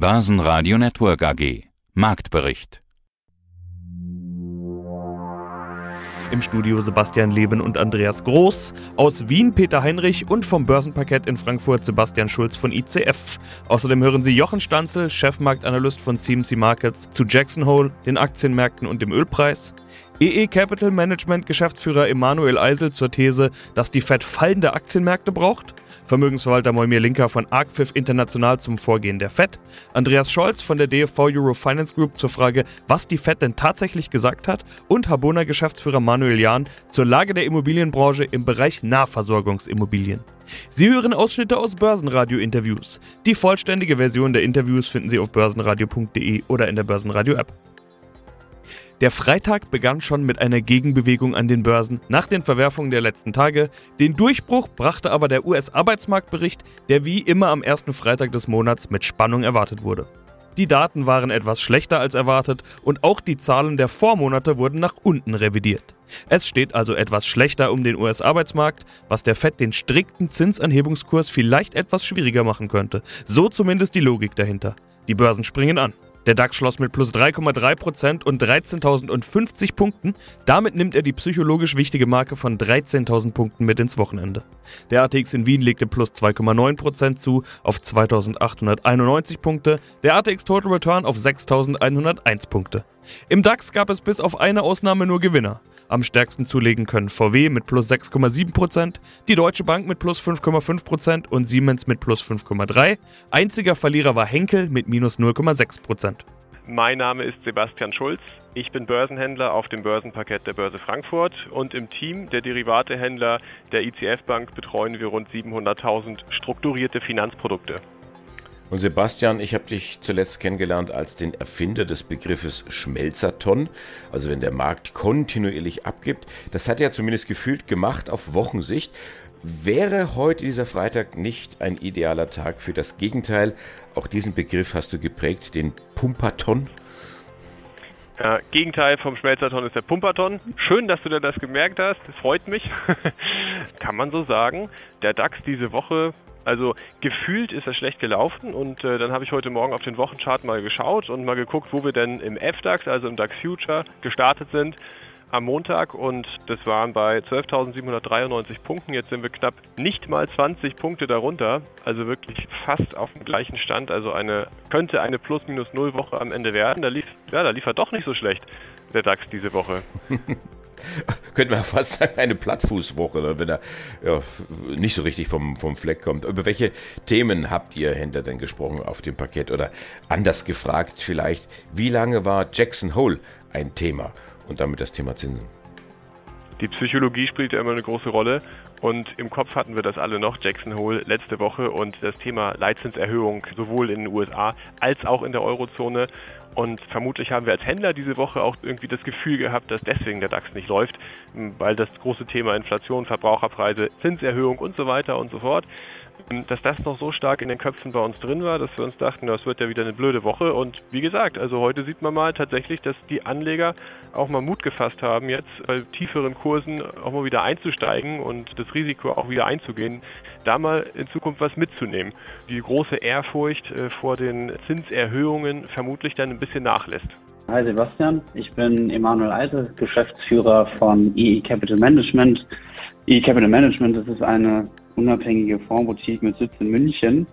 Börsenradio Network AG. Marktbericht. Im Studio Sebastian Leben und Andreas Groß. Aus Wien Peter Heinrich und vom Börsenparkett in Frankfurt Sebastian Schulz von ICF. Außerdem hören Sie Jochen Stanzel, Chefmarktanalyst von CMC Markets, zu Jackson Hole, den Aktienmärkten und dem Ölpreis. EE Capital Management Geschäftsführer Emanuel Eisel zur These, dass die Fed fallende Aktienmärkte braucht. Vermögensverwalter Moimir Linker von ArcFIF International zum Vorgehen der FED, Andreas Scholz von der DFV Euro Finance Group zur Frage, was die FED denn tatsächlich gesagt hat und Habona Geschäftsführer Manuel Jahn zur Lage der Immobilienbranche im Bereich Nahversorgungsimmobilien. Sie hören Ausschnitte aus Börsenradio-Interviews. Die vollständige Version der Interviews finden Sie auf börsenradio.de oder in der Börsenradio-App. Der Freitag begann schon mit einer Gegenbewegung an den Börsen nach den Verwerfungen der letzten Tage. Den Durchbruch brachte aber der US-Arbeitsmarktbericht, der wie immer am ersten Freitag des Monats mit Spannung erwartet wurde. Die Daten waren etwas schlechter als erwartet und auch die Zahlen der Vormonate wurden nach unten revidiert. Es steht also etwas schlechter um den US-Arbeitsmarkt, was der Fed den strikten Zinsanhebungskurs vielleicht etwas schwieriger machen könnte. So zumindest die Logik dahinter. Die Börsen springen an. Der DAX schloss mit plus 3,3% und 13.050 Punkten. Damit nimmt er die psychologisch wichtige Marke von 13.000 Punkten mit ins Wochenende. Der ATX in Wien legte plus 2,9% zu auf 2.891 Punkte, der ATX Total Return auf 6.101 Punkte. Im DAX gab es bis auf eine Ausnahme nur Gewinner. Am stärksten zulegen können VW mit plus 6,7%, die Deutsche Bank mit plus 5,5% und Siemens mit plus 5,3%. Einziger Verlierer war Henkel mit minus 0,6%. Mein Name ist Sebastian Schulz. Ich bin Börsenhändler auf dem Börsenparkett der Börse Frankfurt und im Team der Derivatehändler der ICF Bank betreuen wir rund 700.000 strukturierte Finanzprodukte. Und Sebastian, ich habe dich zuletzt kennengelernt als den Erfinder des Begriffes Schmelzerton, also wenn der Markt kontinuierlich abgibt. Das hat er zumindest gefühlt gemacht auf Wochensicht. Wäre heute dieser Freitag nicht ein idealer Tag für das Gegenteil? Auch diesen Begriff hast du geprägt, den Pumperton. Ja, Gegenteil vom Schmelzerton ist der Pumperton. Schön, dass du dir das gemerkt hast. Das freut mich. Kann man so sagen. Der DAX diese Woche also gefühlt ist er schlecht gelaufen und äh, dann habe ich heute Morgen auf den Wochenchart mal geschaut und mal geguckt, wo wir denn im FDAX, also im DAX Future, gestartet sind am Montag und das waren bei 12.793 Punkten. Jetzt sind wir knapp nicht mal 20 Punkte darunter, also wirklich fast auf dem gleichen Stand. Also eine könnte eine Plus-Minus-Null-Woche am Ende werden. Da lief, ja, da lief er doch nicht so schlecht, der DAX diese Woche. könnte man fast sagen, eine Plattfußwoche, ne, wenn er ja, nicht so richtig vom, vom Fleck kommt. Über welche Themen habt ihr hinter denn gesprochen auf dem Parkett? Oder anders gefragt vielleicht, wie lange war Jackson Hole ein Thema und damit das Thema Zinsen? Die Psychologie spielt ja immer eine große Rolle. Und im Kopf hatten wir das alle noch, Jackson Hole letzte Woche. Und das Thema Leitzinserhöhung sowohl in den USA als auch in der Eurozone. Und vermutlich haben wir als Händler diese Woche auch irgendwie das Gefühl gehabt, dass deswegen der DAX nicht läuft, weil das große Thema Inflation, Verbraucherpreise, Zinserhöhung und so weiter und so fort dass das noch so stark in den Köpfen bei uns drin war, dass wir uns dachten, das wird ja wieder eine blöde Woche. Und wie gesagt, also heute sieht man mal tatsächlich, dass die Anleger auch mal Mut gefasst haben, jetzt bei tieferen Kursen auch mal wieder einzusteigen und das Risiko auch wieder einzugehen, da mal in Zukunft was mitzunehmen. Die große Ehrfurcht äh, vor den Zinserhöhungen vermutlich dann ein bisschen nachlässt. Hi Sebastian, ich bin Emanuel Eise, Geschäftsführer von EE Capital Management. EE Capital Management, das ist eine unabhängige Fondsboutique mit Sitz in München.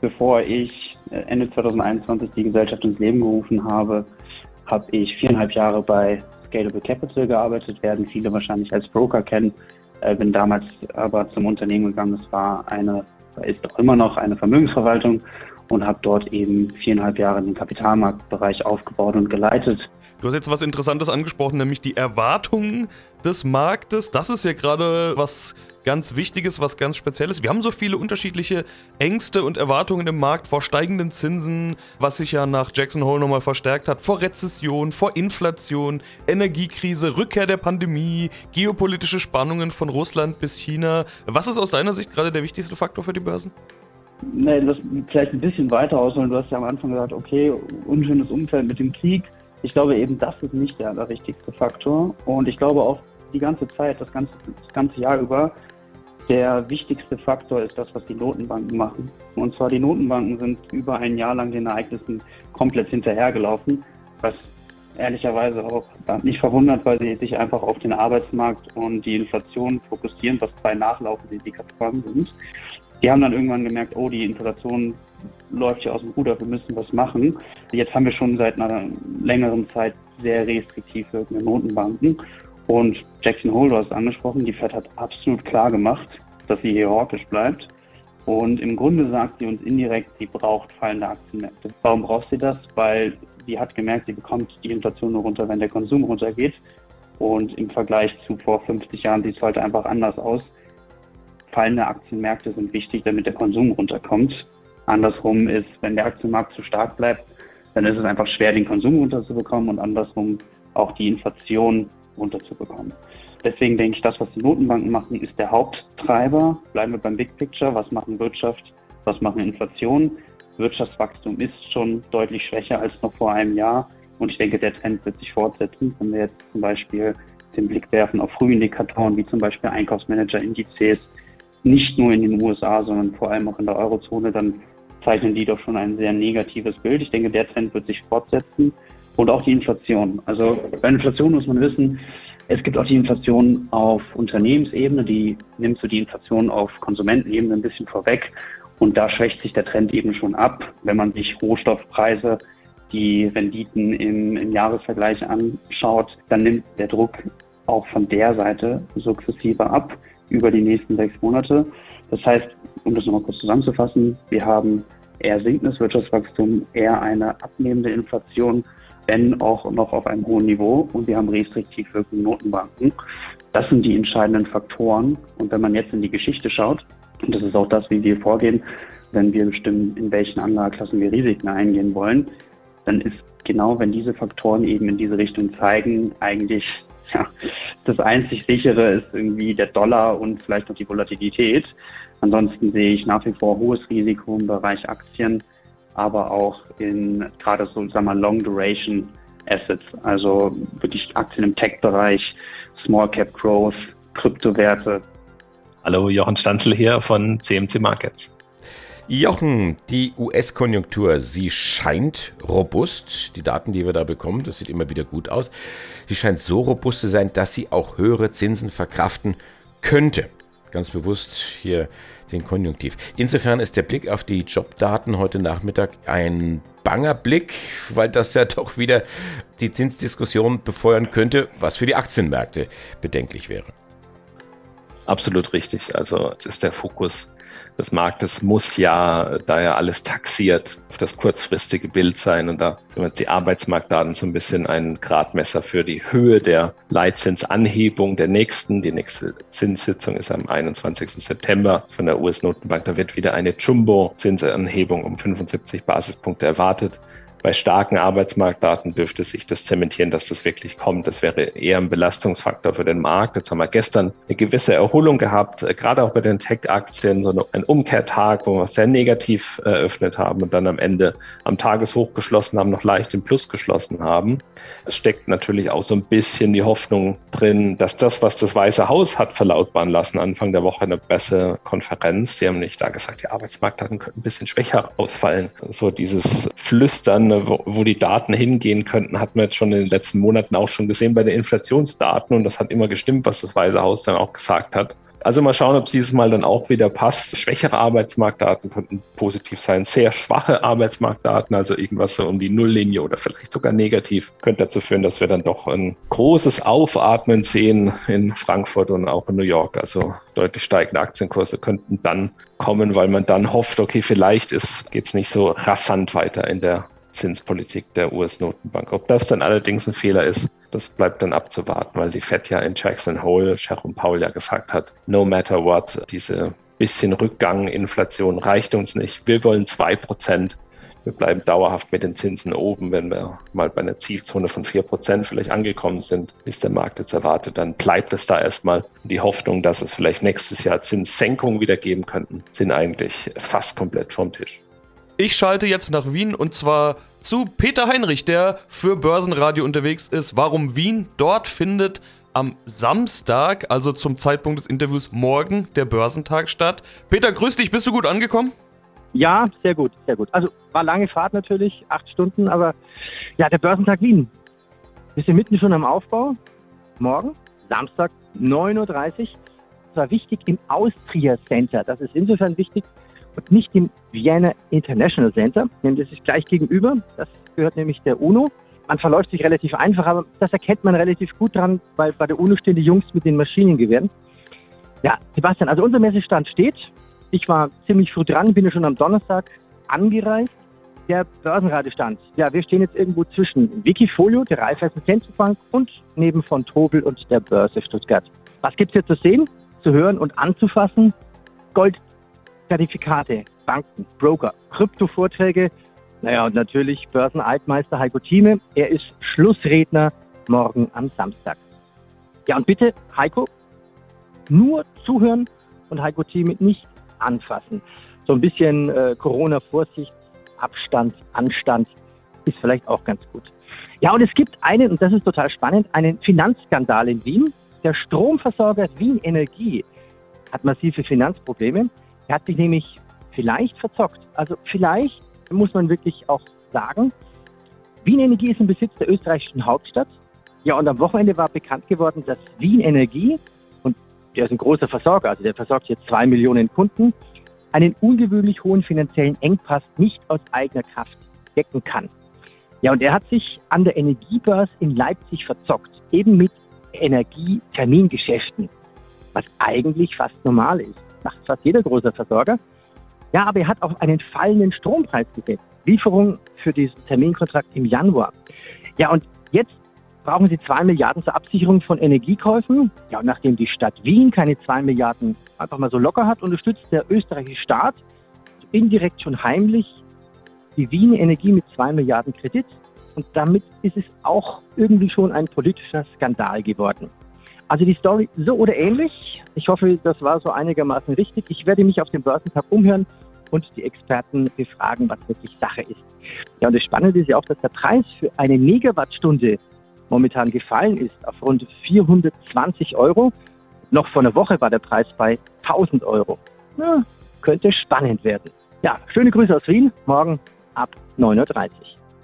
Bevor ich äh, Ende 2021 die Gesellschaft ins Leben gerufen habe, habe ich viereinhalb Jahre bei Scalable Capital gearbeitet, werden viele wahrscheinlich als Broker kennen. Äh, bin damals aber zum Unternehmen gegangen. Es war eine, ist auch immer noch eine Vermögensverwaltung und habe dort eben viereinhalb Jahre den Kapitalmarktbereich aufgebaut und geleitet. Du hast jetzt was Interessantes angesprochen, nämlich die Erwartungen des Marktes. Das ist ja gerade was ganz Wichtiges, was ganz Spezielles. Wir haben so viele unterschiedliche Ängste und Erwartungen im Markt vor steigenden Zinsen, was sich ja nach Jackson Hole nochmal verstärkt hat, vor Rezession, vor Inflation, Energiekrise, Rückkehr der Pandemie, geopolitische Spannungen von Russland bis China. Was ist aus deiner Sicht gerade der wichtigste Faktor für die Börsen? Nee, das vielleicht ein bisschen weiter ausholen. Du hast ja am Anfang gesagt, okay, unschönes Umfeld mit dem Krieg. Ich glaube eben, das ist nicht der allerwichtigste Faktor. Und ich glaube auch die ganze Zeit, das ganze, das ganze Jahr über, Der wichtigste Faktor ist das, was die Notenbanken machen. Und zwar die Notenbanken sind über ein Jahr lang den Ereignissen komplett hinterhergelaufen, was ehrlicherweise auch nicht verwundert, weil sie sich einfach auf den Arbeitsmarkt und die Inflation fokussieren, was zwei nachlaufende Indikatoren sind. Die haben dann irgendwann gemerkt, oh, die Inflation läuft hier aus dem Ruder, wir müssen was machen. Jetzt haben wir schon seit einer längeren Zeit sehr restriktiv wirkende Notenbanken. Und Jackson Hole, du hast angesprochen, die Fed hat absolut klar gemacht, dass sie hier hawkisch bleibt. Und im Grunde sagt sie uns indirekt, sie braucht fallende Aktienmärkte. Warum braucht sie das? Weil sie hat gemerkt, sie bekommt die Inflation nur runter, wenn der Konsum runtergeht. Und im Vergleich zu vor 50 Jahren sieht es heute einfach anders aus. Fallende Aktienmärkte sind wichtig, damit der Konsum runterkommt. Andersrum ist, wenn der Aktienmarkt zu stark bleibt, dann ist es einfach schwer, den Konsum runterzubekommen und andersrum auch die Inflation runterzubekommen. Deswegen denke ich, das, was die Notenbanken machen, ist der Haupttreiber. Bleiben wir beim Big Picture. Was machen Wirtschaft? Was machen Inflation? Wirtschaftswachstum ist schon deutlich schwächer als noch vor einem Jahr. Und ich denke, der Trend wird sich fortsetzen. Wenn wir jetzt zum Beispiel den Blick werfen auf Frühindikatoren wie zum Beispiel Einkaufsmanager-Indizes, nicht nur in den USA, sondern vor allem auch in der Eurozone, dann zeichnen die doch schon ein sehr negatives Bild. Ich denke, der Trend wird sich fortsetzen und auch die Inflation. Also bei Inflation muss man wissen, es gibt auch die Inflation auf Unternehmensebene, die nimmt so die Inflation auf Konsumentenebene ein bisschen vorweg. Und da schwächt sich der Trend eben schon ab, wenn man sich Rohstoffpreise, die Renditen im, im Jahresvergleich anschaut, dann nimmt der Druck auch von der Seite sukzessive ab über die nächsten sechs Monate. Das heißt, um das nochmal kurz zusammenzufassen, wir haben eher sinkendes Wirtschaftswachstum, eher eine abnehmende Inflation, wenn auch noch auf einem hohen Niveau und wir haben restriktiv wirkende Notenbanken. Das sind die entscheidenden Faktoren. Und wenn man jetzt in die Geschichte schaut, und das ist auch das, wie wir vorgehen, wenn wir bestimmen, in welchen Anlageklassen wir Risiken eingehen wollen, dann ist genau, wenn diese Faktoren eben in diese Richtung zeigen, eigentlich ja, das einzig sichere ist irgendwie der Dollar und vielleicht noch die Volatilität. Ansonsten sehe ich nach wie vor hohes Risiko im Bereich Aktien, aber auch in gerade so, sagen wir, Long Duration Assets, also wirklich Aktien im Tech-Bereich, Small Cap Growth, Kryptowerte. Hallo, Jochen Stanzel hier von CMC Markets. Jochen, die US-Konjunktur, sie scheint robust. Die Daten, die wir da bekommen, das sieht immer wieder gut aus. Sie scheint so robust zu sein, dass sie auch höhere Zinsen verkraften könnte. Ganz bewusst hier den Konjunktiv. Insofern ist der Blick auf die Jobdaten heute Nachmittag ein banger Blick, weil das ja doch wieder die Zinsdiskussion befeuern könnte, was für die Aktienmärkte bedenklich wäre. Absolut richtig. Also es ist der Fokus des Marktes muss ja, da ja alles taxiert, auf das kurzfristige Bild sein. Und da sind jetzt die Arbeitsmarktdaten so ein bisschen ein Gradmesser für die Höhe der Leitzinsanhebung der nächsten. Die nächste Zinssitzung ist am 21. September von der US-Notenbank. Da wird wieder eine Jumbo-Zinsanhebung um 75 Basispunkte erwartet. Bei starken Arbeitsmarktdaten dürfte sich das zementieren, dass das wirklich kommt. Das wäre eher ein Belastungsfaktor für den Markt. Jetzt haben wir gestern eine gewisse Erholung gehabt, äh, gerade auch bei den Tech-Aktien, so ein Umkehrtag, wo wir sehr negativ eröffnet haben und dann am Ende am Tageshoch geschlossen haben, noch leicht im Plus geschlossen haben. Es steckt natürlich auch so ein bisschen die Hoffnung drin, dass das, was das Weiße Haus hat verlautbaren lassen, Anfang der Woche eine bessere Konferenz. Sie haben nicht da gesagt, die Arbeitsmarktdaten könnten ein bisschen schwächer ausfallen. So dieses Flüstern wo, wo die Daten hingehen könnten, hat man jetzt schon in den letzten Monaten auch schon gesehen bei den Inflationsdaten und das hat immer gestimmt, was das Weiße Haus dann auch gesagt hat. Also mal schauen, ob es dieses Mal dann auch wieder passt. Schwächere Arbeitsmarktdaten könnten positiv sein. Sehr schwache Arbeitsmarktdaten, also irgendwas so um die Nulllinie oder vielleicht sogar negativ, könnte dazu führen, dass wir dann doch ein großes Aufatmen sehen in Frankfurt und auch in New York. Also deutlich steigende Aktienkurse könnten dann kommen, weil man dann hofft, okay, vielleicht geht es nicht so rasant weiter in der Zinspolitik der US-Notenbank. Ob das dann allerdings ein Fehler ist, das bleibt dann abzuwarten, weil die Fed ja in Jackson Hole, Jerome Powell ja gesagt hat, no matter what, diese bisschen Rückgang, Inflation reicht uns nicht. Wir wollen zwei Prozent. Wir bleiben dauerhaft mit den Zinsen oben. Wenn wir mal bei einer Zielzone von vier Prozent vielleicht angekommen sind, ist der Markt jetzt erwartet, dann bleibt es da erstmal. Die Hoffnung, dass es vielleicht nächstes Jahr Zinssenkungen wieder geben könnten, sind eigentlich fast komplett vom Tisch. Ich schalte jetzt nach Wien und zwar zu Peter Heinrich, der für Börsenradio unterwegs ist. Warum Wien? Dort findet am Samstag, also zum Zeitpunkt des Interviews morgen, der Börsentag statt. Peter, grüß dich, bist du gut angekommen? Ja, sehr gut, sehr gut. Also war lange Fahrt natürlich, acht Stunden, aber ja, der Börsentag Wien. Wir sind mitten schon am Aufbau. Morgen, Samstag, 9.30 Uhr. Das war wichtig im Austria Center. Das ist insofern wichtig und nicht im Vienna International Center, denn das ist gleich gegenüber. Das gehört nämlich der UNO. Man verläuft sich relativ einfach, aber das erkennt man relativ gut dran, weil bei der UNO stehen die Jungs mit den Maschinengewehren. Ja, Sebastian, also unser Messestand steht. Ich war ziemlich früh dran, bin ja schon am Donnerstag angereist. Der Börsenratestand. Ja, wir stehen jetzt irgendwo zwischen Wikifolio, der Raiffeisen Zentralbank und neben von Tobel und der Börse Stuttgart. Was gibt's hier zu sehen, zu hören und anzufassen? Goldzertifikate, Banken, Broker, Kryptovorträge, naja, und natürlich Börsenaltmeister Heiko Thieme. Er ist Schlussredner morgen am Samstag. Ja, und bitte, Heiko, nur zuhören und Heiko Thieme nicht anfassen. So ein bisschen äh, Corona-Vorsicht, Abstand, Anstand ist vielleicht auch ganz gut. Ja, und es gibt einen, und das ist total spannend, einen Finanzskandal in Wien. Der Stromversorger Wien Energie hat massive Finanzprobleme. Er hat sich nämlich vielleicht verzockt. Also vielleicht muss man wirklich auch sagen. Wien Energie ist im Besitz der österreichischen Hauptstadt. Ja, und am Wochenende war bekannt geworden, dass Wien Energie, und der ist ein großer Versorger, also der versorgt jetzt zwei Millionen Kunden, einen ungewöhnlich hohen finanziellen Engpass nicht aus eigener Kraft decken kann. Ja, und er hat sich an der Energiebörse in Leipzig verzockt, eben mit Energietermingeschäften, was eigentlich fast normal ist. Macht fast jeder große Versorger. Ja, aber er hat auf einen fallenden Strompreis gesetzt. Lieferung für diesen Terminkontrakt im Januar. Ja, und jetzt brauchen sie zwei Milliarden zur Absicherung von Energiekäufen. Ja, und nachdem die Stadt Wien keine zwei Milliarden einfach mal so locker hat, unterstützt der österreichische Staat indirekt schon heimlich die Wien Energie mit zwei Milliarden Kredit. Und damit ist es auch irgendwie schon ein politischer Skandal geworden. Also die Story so oder ähnlich. Ich hoffe, das war so einigermaßen richtig. Ich werde mich auf dem Börsentag umhören und die Experten befragen, was wirklich Sache ist. Ja, und das Spannende ist ja auch, dass der Preis für eine Megawattstunde momentan gefallen ist auf rund 420 Euro. Noch vor einer Woche war der Preis bei 1000 Euro. Ja, könnte spannend werden. Ja, schöne Grüße aus Wien. Morgen ab 9.30 Uhr.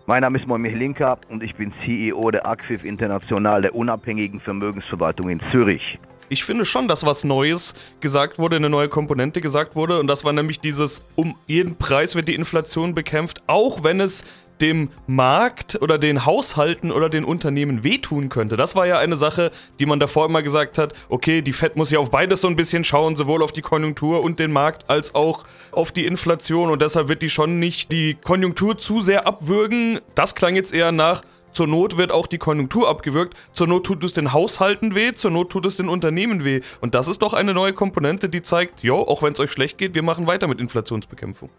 Mein Name ist Moimir Linka und ich bin CEO der Acfif International, der unabhängigen Vermögensverwaltung in Zürich. Ich finde schon, dass was Neues gesagt wurde, eine neue Komponente gesagt wurde. Und das war nämlich dieses, um jeden Preis wird die Inflation bekämpft, auch wenn es dem Markt oder den Haushalten oder den Unternehmen wehtun könnte. Das war ja eine Sache, die man davor immer gesagt hat, okay, die Fed muss ja auf beides so ein bisschen schauen, sowohl auf die Konjunktur und den Markt als auch auf die Inflation und deshalb wird die schon nicht die Konjunktur zu sehr abwürgen. Das klang jetzt eher nach, zur Not wird auch die Konjunktur abgewürgt. Zur Not tut es den Haushalten weh, zur Not tut es den Unternehmen weh. Und das ist doch eine neue Komponente, die zeigt, jo, auch wenn es euch schlecht geht, wir machen weiter mit Inflationsbekämpfung.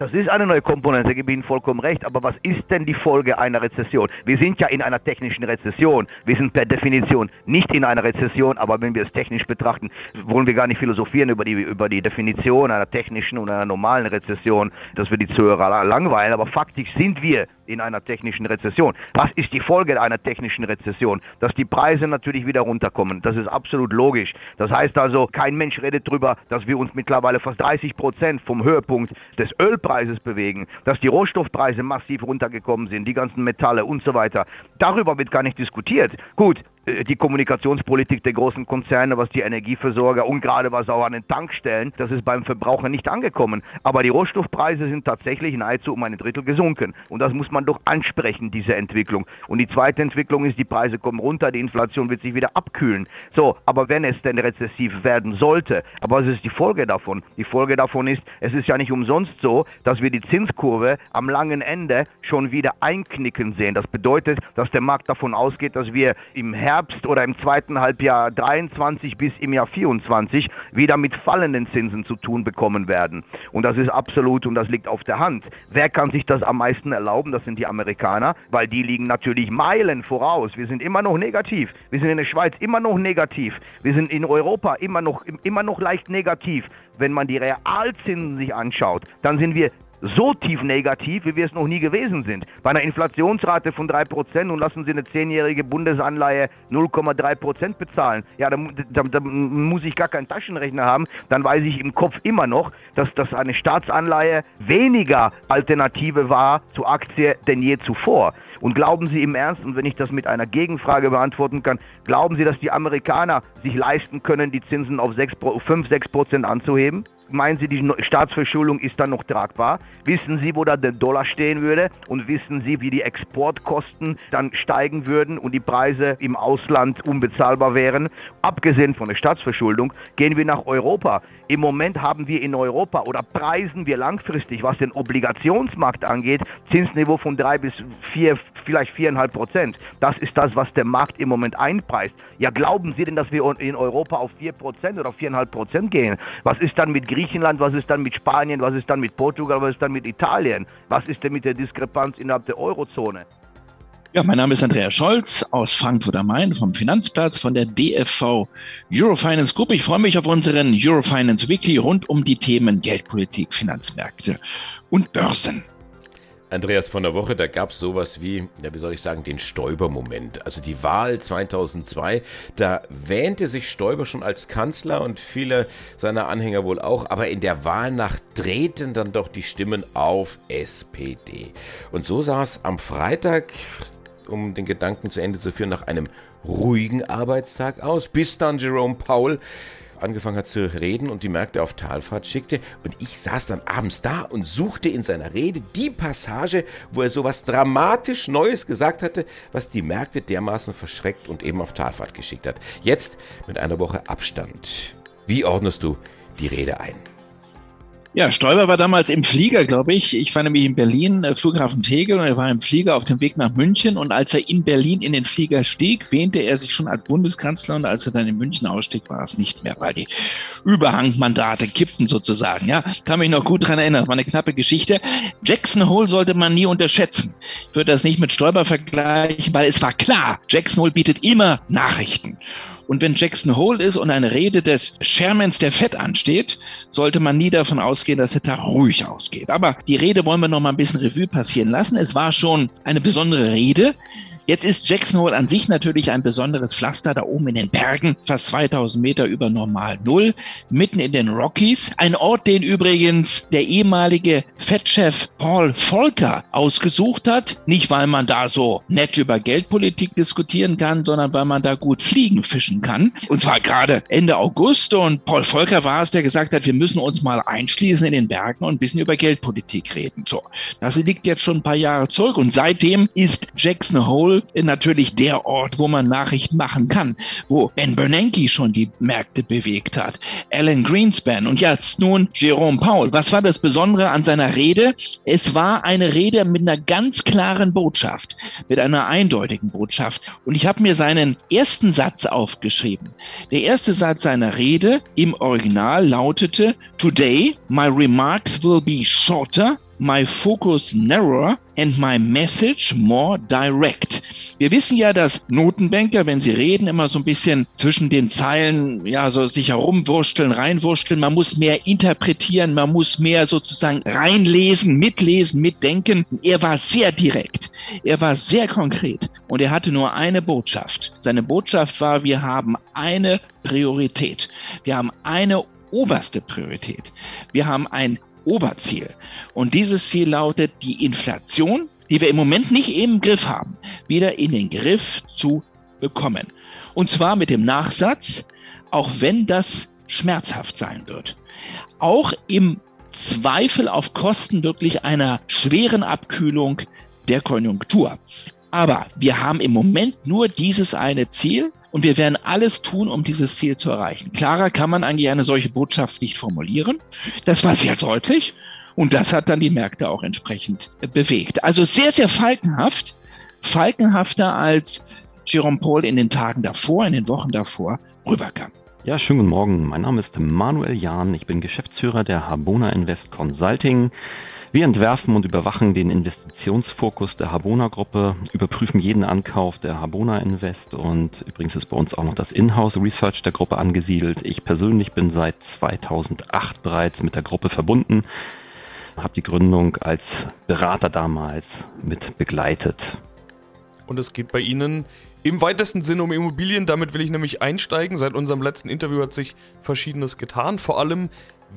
Das ist eine neue Komponente, gebe Ihnen vollkommen recht. Aber was ist denn die Folge einer Rezession? Wir sind ja in einer technischen Rezession. Wir sind per Definition nicht in einer Rezession, aber wenn wir es technisch betrachten, wollen wir gar nicht philosophieren über die, über die Definition einer technischen und einer normalen Rezession, dass wir die Zuhörer langweilen. Aber faktisch sind wir in einer technischen Rezession. Was ist die Folge einer technischen Rezession? Dass die Preise natürlich wieder runterkommen. Das ist absolut logisch. Das heißt also, kein Mensch redet darüber, dass wir uns mittlerweile fast 30 Prozent vom Höhepunkt des Ölpreises bewegen, dass die Rohstoffpreise massiv runtergekommen sind, die ganzen Metalle und so weiter. Darüber wird gar nicht diskutiert. Gut, die Kommunikationspolitik der großen Konzerne, was die Energieversorger und gerade was auch an den Tankstellen, das ist beim Verbraucher nicht angekommen. Aber die Rohstoffpreise sind tatsächlich nahezu um ein Drittel gesunken. Und das muss man doch ansprechen, diese Entwicklung. Und die zweite Entwicklung ist, die Preise kommen runter, die Inflation wird sich wieder abkühlen. So, aber wenn es denn rezessiv werden sollte, aber was ist die Folge davon? Die Folge davon ist, es ist ja nicht umsonst so, dass wir die Zinskurve am langen Ende schon wieder einknicken sehen. Das bedeutet, dass der Markt davon ausgeht, dass wir im Herbst Herbst oder im zweiten Halbjahr 23 bis im Jahr 24 wieder mit fallenden Zinsen zu tun bekommen werden. Und das ist absolut und das liegt auf der Hand. Wer kann sich das am meisten erlauben? Das sind die Amerikaner, weil die liegen natürlich Meilen voraus. Wir sind immer noch negativ. Wir sind in der Schweiz immer noch negativ. Wir sind in Europa immer noch, immer noch leicht negativ. Wenn man die Realzinsen sich anschaut, dann sind wir so tief negativ, wie wir es noch nie gewesen sind. Bei einer Inflationsrate von 3% und lassen Sie eine zehnjährige Bundesanleihe 0,3% bezahlen. Ja, da, da, da, muss ich gar keinen Taschenrechner haben. Dann weiß ich im Kopf immer noch, dass das eine Staatsanleihe weniger Alternative war zur Aktie denn je zuvor. Und glauben Sie im Ernst, und wenn ich das mit einer Gegenfrage beantworten kann, glauben Sie, dass die Amerikaner sich leisten können, die Zinsen auf 6, 5, 6 Prozent anzuheben? Meinen Sie, die Staatsverschuldung ist dann noch tragbar? Wissen Sie, wo da der Dollar stehen würde? Und wissen Sie, wie die Exportkosten dann steigen würden und die Preise im Ausland unbezahlbar wären? Abgesehen von der Staatsverschuldung gehen wir nach Europa. Im Moment haben wir in Europa oder preisen wir langfristig, was den Obligationsmarkt angeht, Zinsniveau von drei bis vier, vielleicht viereinhalb Prozent. Das ist das, was der Markt im Moment einpreist. Ja, glauben Sie denn, dass wir in Europa auf vier Prozent oder viereinhalb Prozent gehen? Was ist dann mit Griechenland? Was ist dann mit Spanien? Was ist dann mit Portugal? Was ist dann mit Italien? Was ist denn mit der Diskrepanz innerhalb der Eurozone? Ja, mein Name ist Andreas Scholz aus Frankfurt am Main vom Finanzplatz von der DFV Eurofinance Group. Ich freue mich auf unseren Eurofinance Weekly rund um die Themen Geldpolitik, Finanzmärkte und Börsen. Andreas, von der Woche, da gab es sowas wie, ja, wie soll ich sagen, den Stoiber-Moment. Also die Wahl 2002, da wähnte sich Stoiber schon als Kanzler und viele seiner Anhänger wohl auch, aber in der Wahlnacht drehten dann doch die Stimmen auf SPD. Und so sah es am Freitag, um den Gedanken zu Ende zu führen, nach einem ruhigen Arbeitstag aus, bis dann Jerome Powell angefangen hat zu reden und die Märkte auf Talfahrt schickte. Und ich saß dann abends da und suchte in seiner Rede die Passage, wo er so was dramatisch Neues gesagt hatte, was die Märkte dermaßen verschreckt und eben auf Talfahrt geschickt hat. Jetzt mit einer Woche Abstand. Wie ordnest du die Rede ein? Ja, Stoiber war damals im Flieger, glaube ich. Ich war nämlich in Berlin, äh, Flughafen Tegel, und er war im Flieger auf dem Weg nach München. Und als er in Berlin in den Flieger stieg, wähnte er sich schon als Bundeskanzler. Und als er dann in München ausstieg, war es nicht mehr, weil die Überhangmandate kippten sozusagen. Ja, kann mich noch gut dran erinnern. War eine knappe Geschichte. Jackson Hole sollte man nie unterschätzen. Ich würde das nicht mit Stoiber vergleichen, weil es war klar, Jackson Hole bietet immer Nachrichten. Und wenn Jackson Hole ist und eine Rede des Shermans der Fett ansteht, sollte man nie davon ausgehen, dass es da ruhig ausgeht. Aber die Rede wollen wir noch mal ein bisschen Revue passieren lassen. Es war schon eine besondere Rede. Jetzt ist Jackson Hole an sich natürlich ein besonderes Pflaster da oben in den Bergen, fast 2000 Meter über Normal Null, mitten in den Rockies. Ein Ort, den übrigens der ehemalige Fettchef Paul Volcker ausgesucht hat. Nicht, weil man da so nett über Geldpolitik diskutieren kann, sondern weil man da gut fliegen fischen kann. Und zwar gerade Ende August. Und Paul Volcker war es, der gesagt hat, wir müssen uns mal einschließen in den Bergen und ein bisschen über Geldpolitik reden. So, das liegt jetzt schon ein paar Jahre zurück. Und seitdem ist Jackson Hole Seoul natürlich der Ort, wo man Nachrichten machen kann, wo Ben Bernanke schon die Märkte bewegt hat, Alan Greenspan und jetzt nun Jerome Powell. Was war das Besondere an seiner Rede? Es war eine Rede mit einer ganz klaren Botschaft, mit einer eindeutigen Botschaft. Und ich habe mir seinen ersten Satz aufgeschrieben. Der erste Satz seiner Rede im Original lautete, Today my remarks will be shorter my focus narrower and my message more direct. Wir wissen ja, dass Notenbanker, wenn sie reden, immer so ein bisschen zwischen den Zeilen, ja, so sich herumwursteln, reinwursteln. Man muss mehr interpretieren, man muss mehr sozusagen reinlesen, mitlesen, mitdenken. Er war sehr direkt. Er war sehr konkret und er hatte nur eine Botschaft. Seine Botschaft war, wir haben eine Priorität. Wir haben eine oberste Priorität. Wir haben ein Oberziel. Und dieses Ziel lautet, die Inflation, die wir im Moment nicht im Griff haben, wieder in den Griff zu bekommen. Und zwar mit dem Nachsatz, auch wenn das schmerzhaft sein wird. Auch im Zweifel auf Kosten wirklich einer schweren Abkühlung der Konjunktur. Aber wir haben im Moment nur dieses eine Ziel und wir werden alles tun, um dieses Ziel zu erreichen. Klarer kann man eigentlich eine solche Botschaft nicht formulieren. Das war sehr deutlich. Und das hat dann die Märkte auch entsprechend bewegt. Also sehr, sehr falkenhaft. Falkenhafter als Jerome Paul in den Tagen davor, in den Wochen davor rüberkam. Ja, schönen guten Morgen. Mein Name ist Manuel Jahn. Ich bin Geschäftsführer der Habona Invest Consulting. Wir entwerfen und überwachen den Investitionsfokus der Habona Gruppe, überprüfen jeden Ankauf der Habona Invest und übrigens ist bei uns auch noch das Inhouse Research der Gruppe angesiedelt. Ich persönlich bin seit 2008 bereits mit der Gruppe verbunden. habe die Gründung als Berater damals mit begleitet. Und es geht bei Ihnen im weitesten Sinne um Immobilien. Damit will ich nämlich einsteigen. Seit unserem letzten Interview hat sich Verschiedenes getan. Vor allem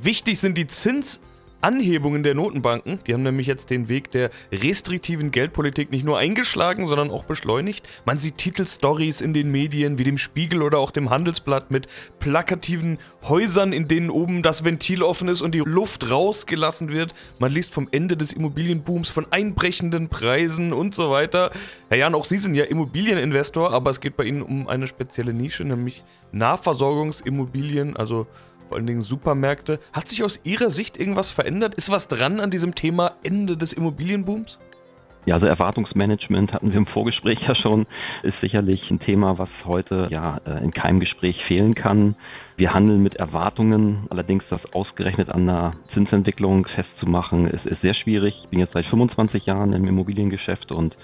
wichtig sind die Zins- Anhebungen der Notenbanken. Die haben nämlich jetzt den Weg der restriktiven Geldpolitik nicht nur eingeschlagen, sondern auch beschleunigt. Man sieht Titelstories in den Medien wie dem Spiegel oder auch dem Handelsblatt mit plakativen Häusern, in denen oben das Ventil offen ist und die Luft rausgelassen wird. Man liest vom Ende des Immobilienbooms, von einbrechenden Preisen und so weiter. Herr Jan, auch Sie sind ja Immobilieninvestor, aber es geht bei Ihnen um eine spezielle Nische, nämlich Nahversorgungsimmobilien, also vor allen Dingen Supermärkte. Hat sich aus Ihrer Sicht irgendwas verändert? Ist was dran an diesem Thema Ende des Immobilienbooms? Ja, also Erwartungsmanagement hatten wir im Vorgespräch ja schon, ist sicherlich ein Thema, was heute ja äh, in keinem Gespräch fehlen kann. Wir handeln mit Erwartungen, allerdings das ausgerechnet an der Zinsentwicklung festzumachen, ist, ist sehr schwierig. Ich bin jetzt seit 25 Jahren im Immobiliengeschäft und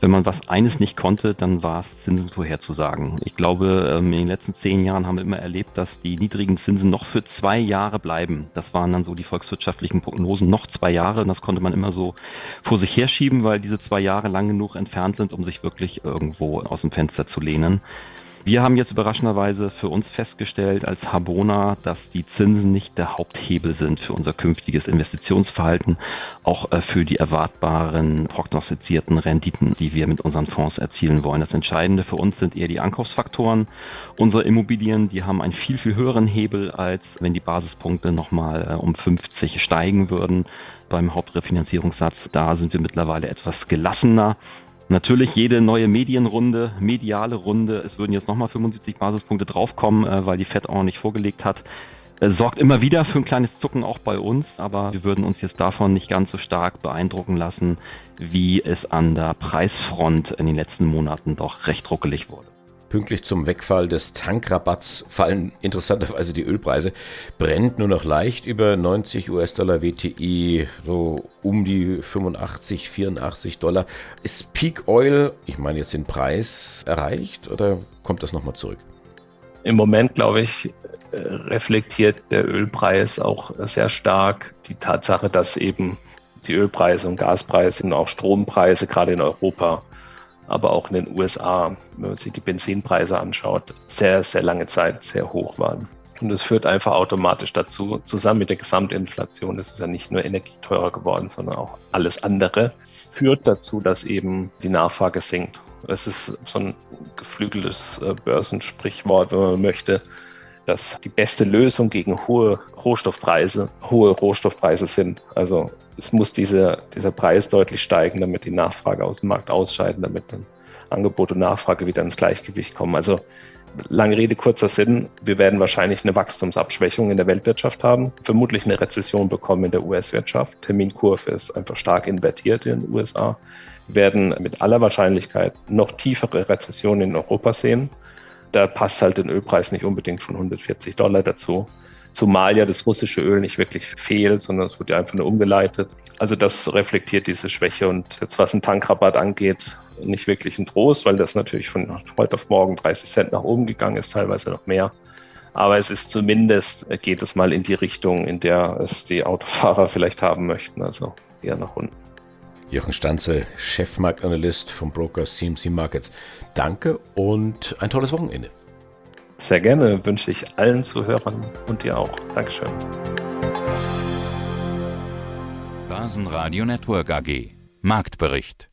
wenn man was eines nicht konnte, dann war es Zinsen vorherzusagen. Ich glaube, ähm, in den letzten zehn Jahren haben wir immer erlebt, dass die niedrigen Zinsen noch für zwei Jahre bleiben. Das waren dann so die volkswirtschaftlichen Prognosen, noch zwei Jahre. Und das konnte man immer so vor sich herschieben, weil diese zwei Jahre lang genug entfernt sind, um sich wirklich irgendwo aus dem Fenster zu lehnen. Wir haben jetzt überraschenderweise für uns festgestellt als Habona, dass die Zinsen nicht der Haupthebel sind für unser künftiges Investitionsverhalten, auch äh, für die erwartbaren prognostizierten Renditen, die wir mit unseren Fonds erzielen wollen. Das Entscheidende für uns sind eher die Ankaufsfaktoren. Unsere Immobilien, die haben einen viel, viel höheren Hebel, als wenn die Basispunkte nochmal äh, um 50 steigen würden beim Hauptrefinanzierungssatz. Da sind wir mittlerweile etwas gelassener. Natürlich jede neue Medienrunde, mediale Runde, es würden jetzt nochmal 75 Basispunkte draufkommen, äh, weil die FED auch nicht vorgelegt hat, äh, sorgt immer wieder für ein kleines Zucken auch bei uns, aber wir würden uns jetzt davon nicht ganz so stark beeindrucken lassen, wie es an der Preisfront in den letzten Monaten doch recht ruckelig wurde. Pünktlich zum Wegfall des Tankrabatts fallen interessanterweise die Ölpreise. Brennt nur noch leicht über 90 US-Dollar WTI, so um die 85, 84 Dollar. Ist Peak Oil, ich meine jetzt den Preis, erreicht oder kommt das nochmal zurück? Im Moment, glaube ich, reflektiert der Ölpreis auch sehr stark die Tatsache, dass eben die Ölpreise und Gaspreise und auch Strompreise gerade in Europa aber auch in den USA, wenn man sich die Benzinpreise anschaut, sehr, sehr lange Zeit sehr hoch waren. Und das führt einfach automatisch dazu, zusammen mit der Gesamtinflation, das ist ja nicht nur Energie teurer geworden, sondern auch alles andere, führt dazu, dass eben die Nachfrage sinkt. Es ist so ein geflügeltes äh, Börsensprichwort, wenn man möchte, dass die beste Lösung gegen hohe Rohstoffpreise hohe Rohstoffpreise sind. Also es muss diese, dieser Preis deutlich steigen, damit die Nachfrage aus dem Markt ausscheiden, damit dann Angebot und Nachfrage wieder ins Gleichgewicht kommen. Also lange Rede, kurzer Sinn, wir werden wahrscheinlich eine Wachstumsabschwächung in der Weltwirtschaft haben, vermutlich eine Rezession bekommen in der US-Wirtschaft. Terminkurve ist einfach stark invertiert in den USA. Wir werden mit aller Wahrscheinlichkeit noch tiefere Rezessionen in Europa sehen da passt halt den Ölpreis nicht unbedingt von 140 Dollar dazu. Zumal ja das russische Öl nicht wirklich fehlt, sondern es wird ja einfach nur umgeleitet. Also das reflektiert diese Schwäche. Und jetzt was einen Tankrabatt angeht, nicht wirklich ein Trost, weil das natürlich von heute auf morgen 30 Cent nach oben gegangen ist, teilweise noch mehr. Aber es ist zumindest, geht es mal in die Richtung, in der es die Autofahrer vielleicht haben möchten, also eher nach unten. Jochen Stanze, Chefmarktanalyst vom Broker CMC Markets. Danke und ein tolles Wochenende. Sehr gerne wünsche ich allen Zuhörern und dir auch. Dankeschön. Basenradio Network AG Marktbericht